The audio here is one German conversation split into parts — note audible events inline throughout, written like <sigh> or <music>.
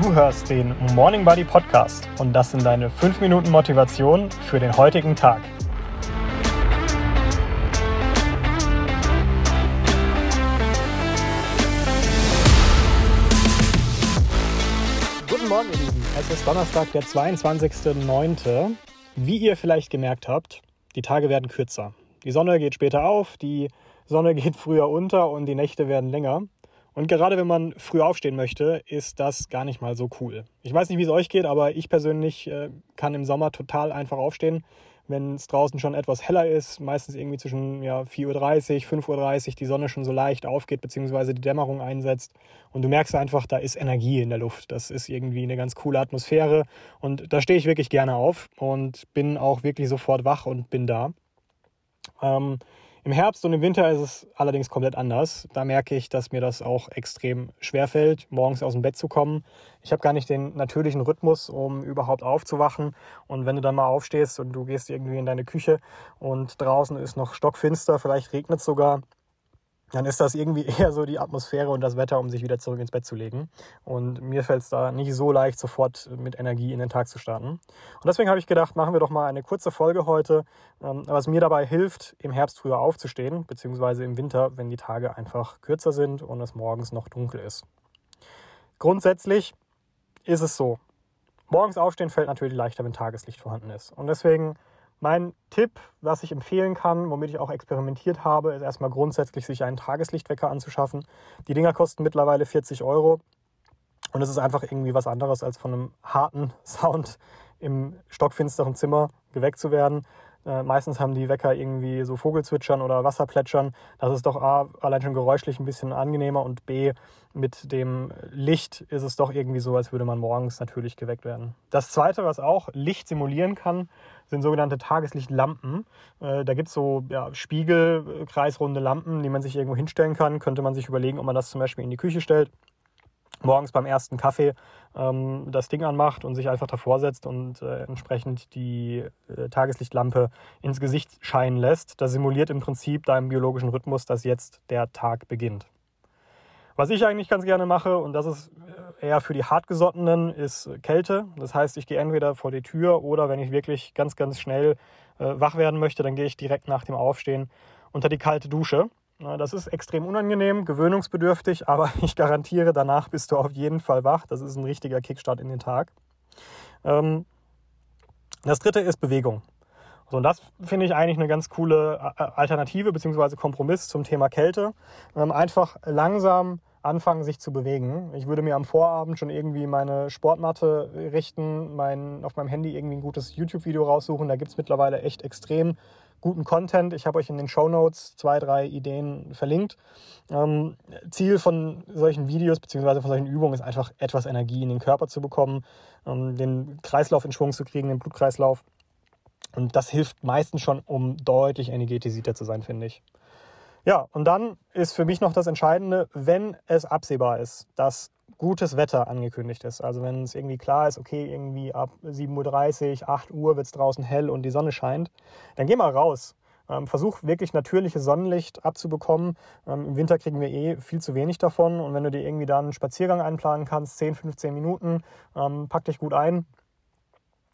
Du hörst den Morning Buddy Podcast und das sind deine 5 Minuten Motivation für den heutigen Tag. Guten Morgen, ihr Lieben. Es ist Donnerstag, der 22.09. Wie ihr vielleicht gemerkt habt, die Tage werden kürzer. Die Sonne geht später auf, die Sonne <laughs> geht früher unter und die Nächte werden länger. Und gerade wenn man früh aufstehen möchte, ist das gar nicht mal so cool. Ich weiß nicht, wie es euch geht, aber ich persönlich äh, kann im Sommer total einfach aufstehen, wenn es draußen schon etwas heller ist, meistens irgendwie zwischen ja, 4.30 Uhr, 5.30 Uhr, die Sonne schon so leicht aufgeht, beziehungsweise die Dämmerung einsetzt. Und du merkst einfach, da ist Energie in der Luft. Das ist irgendwie eine ganz coole Atmosphäre. Und da stehe ich wirklich gerne auf und bin auch wirklich sofort wach und bin da. Ähm, im Herbst und im Winter ist es allerdings komplett anders. Da merke ich, dass mir das auch extrem schwer fällt, morgens aus dem Bett zu kommen. Ich habe gar nicht den natürlichen Rhythmus, um überhaupt aufzuwachen. Und wenn du dann mal aufstehst und du gehst irgendwie in deine Küche und draußen ist noch stockfinster, vielleicht regnet es sogar, dann ist das irgendwie <laughs> eher so die Atmosphäre und das Wetter, um sich wieder zurück ins Bett zu legen. Und mir fällt es da nicht so leicht, sofort mit Energie in den Tag zu starten. Und deswegen habe ich gedacht, machen wir doch mal eine kurze Folge heute, ähm, was mir dabei hilft, im Herbst früher aufzustehen, beziehungsweise im Winter, wenn die Tage einfach kürzer sind und es morgens noch dunkel ist. Grundsätzlich ist es so. Morgens aufstehen fällt natürlich leichter, wenn Tageslicht vorhanden ist. Und deswegen mein Tipp, was ich empfehlen kann, womit ich auch experimentiert habe, ist erstmal grundsätzlich sich einen Tageslichtwecker anzuschaffen. Die Dinger kosten mittlerweile 40 Euro und es ist einfach irgendwie was anderes, als von einem harten <laughs> Sound im stockfinsteren Zimmer geweckt zu werden. Äh, meistens haben die Wecker irgendwie so Vogelzwitschern oder Wasserplätschern. Das ist doch A, allein schon geräuschlich ein bisschen angenehmer und B, mit dem Licht ist es doch irgendwie so, als würde man morgens natürlich geweckt werden. Das Zweite, was auch Licht simulieren kann, sind sogenannte Tageslichtlampen. Äh, da gibt es so ja, spiegelkreisrunde Lampen, die man sich irgendwo hinstellen kann. Könnte man sich überlegen, ob man das zum Beispiel in die Küche stellt morgens beim ersten Kaffee ähm, das Ding anmacht und sich einfach davor setzt und äh, entsprechend die äh, Tageslichtlampe ins Gesicht scheinen lässt. Das simuliert im Prinzip deinem biologischen Rhythmus, dass jetzt der Tag beginnt. Was ich eigentlich ganz gerne mache, und das ist äh, eher für die Hartgesottenen, ist Kälte. Das heißt, ich gehe entweder vor die Tür oder wenn ich wirklich ganz, ganz schnell äh, wach werden möchte, dann gehe ich direkt nach dem Aufstehen unter die kalte Dusche. Das ist extrem unangenehm, gewöhnungsbedürftig, <laughs> aber ich garantiere, danach bist du auf jeden Fall wach. Das ist ein richtiger Kickstart in den Tag. Ähm, das dritte ist Bewegung. und das finde ich eigentlich eine ganz coole äh, Alternative bzw. Kompromiss zum Thema Kälte. Ähm, einfach langsam anfangen, sich zu bewegen. Ich würde mir am Vorabend schon irgendwie meine Sportmatte richten, mein, auf meinem Handy irgendwie ein gutes YouTube-Video raussuchen. Da gibt es mittlerweile echt extrem guten Content. Ich habe euch in den Show Notes zwei, drei Ideen verlinkt. Ähm, Ziel von solchen Videos bzw. von solchen Übungen ist einfach etwas Energie in den Körper zu bekommen, ähm, den Kreislauf in Schwung zu kriegen, den Blutkreislauf. Und das hilft meistens schon, um deutlich energetisierter zu sein, finde ich. Ja, und dann ist für mich noch das Entscheidende, wenn es absehbar ist, dass gutes Wetter angekündigt ist. Also wenn es irgendwie klar ist, okay, irgendwie ab 7.30 Uhr, 8 Uhr wird es draußen hell und die Sonne scheint, dann geh mal raus. Ähm, versuch wirklich natürliches Sonnenlicht abzubekommen. Ähm, Im Winter kriegen wir eh viel zu wenig davon. Und wenn du dir irgendwie da einen Spaziergang einplanen kannst, 10, 15 Minuten, ähm, pack dich gut ein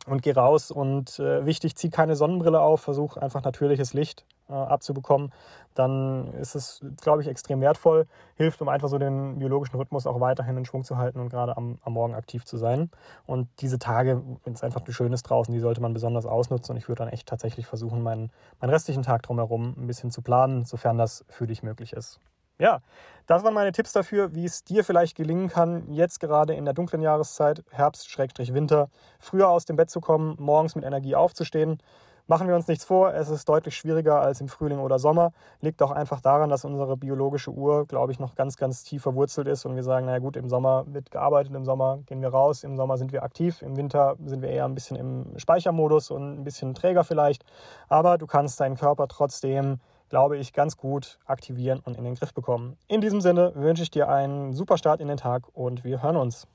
und geh raus. Und äh, wichtig, zieh keine Sonnenbrille auf, versuch einfach natürliches Licht äh, abzubekommen. Dann ist es, glaube ich, extrem wertvoll. Hilft, um einfach so den biologischen Rhythmus auch weiterhin in Schwung zu halten und gerade am, am Morgen aktiv zu sein. Und diese Tage, wenn es einfach schön ist draußen, die sollte man besonders ausnutzen. Und ich würde dann echt tatsächlich versuchen, meinen, meinen restlichen Tag drumherum ein bisschen zu planen, sofern das für dich möglich ist ja, das waren meine Tipps dafür, wie es dir vielleicht gelingen kann, jetzt gerade in der dunklen Jahreszeit, Herbst-Winter, früher aus dem Bett zu kommen, morgens mit Energie aufzustehen. Machen wir uns nichts vor, es ist deutlich schwieriger als im Frühling oder Sommer. Liegt auch einfach daran, dass unsere biologische Uhr, glaube ich, noch ganz, ganz tief verwurzelt ist und wir sagen, naja gut, im Sommer wird gearbeitet, im Sommer gehen wir raus, im Sommer sind wir aktiv, im Winter sind wir eher ein bisschen im Speichermodus und ein bisschen träger vielleicht. Aber du kannst deinen Körper trotzdem glaube ich, ganz gut aktivieren und in den Griff bekommen. In diesem Sinne wünsche ich dir einen super Start in den Tag und wir hören uns.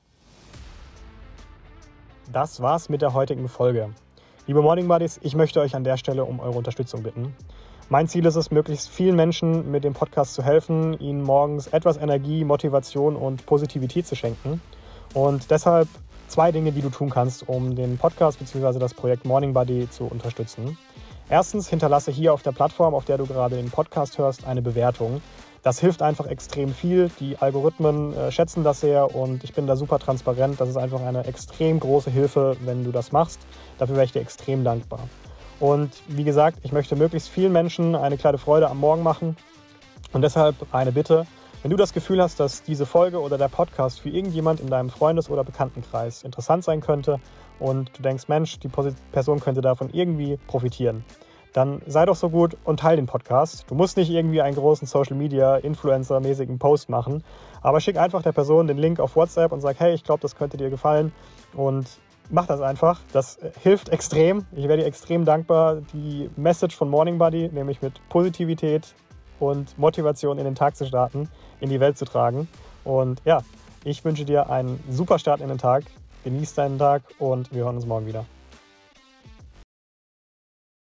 Das war's mit der heutigen Folge. Liebe Morning Buddies, ich möchte euch an der Stelle um eure Unterstützung bitten. Mein Ziel ist es, möglichst vielen Menschen mit dem Podcast zu helfen, ihnen morgens etwas Energie, Motivation und Positivität zu schenken. Und deshalb zwei Dinge, die du tun kannst, um den Podcast bzw. das Projekt Morning Buddy zu unterstützen. Erstens, hinterlasse hier auf der Plattform, auf der du gerade den Podcast hörst, eine Bewertung. Das hilft einfach extrem viel. Die Algorithmen äh, schätzen das sehr und ich bin da super transparent. Das ist einfach eine extrem große Hilfe, wenn du das machst. Dafür wäre ich dir extrem dankbar. Und wie gesagt, ich möchte möglichst vielen Menschen eine kleine Freude am Morgen machen. Und deshalb eine Bitte. Wenn du das Gefühl hast, dass diese Folge oder der Podcast für irgendjemand in deinem Freundes- oder Bekanntenkreis interessant sein könnte und du denkst, Mensch, die Person könnte davon irgendwie profitieren, dann sei doch so gut und teile den Podcast. Du musst nicht irgendwie einen großen Social Media Influencer-mäßigen Post machen, aber schick einfach der Person den Link auf WhatsApp und sag, hey, ich glaube, das könnte dir gefallen und mach das einfach. Das äh, hilft extrem. Ich werde dir extrem dankbar, die Message von Morning Buddy, nämlich mit Positivität und Motivation in den Tag zu starten, in die Welt zu tragen. Und ja, ich wünsche dir einen super Start in den Tag. Genieß deinen Tag und wir hören uns morgen wieder.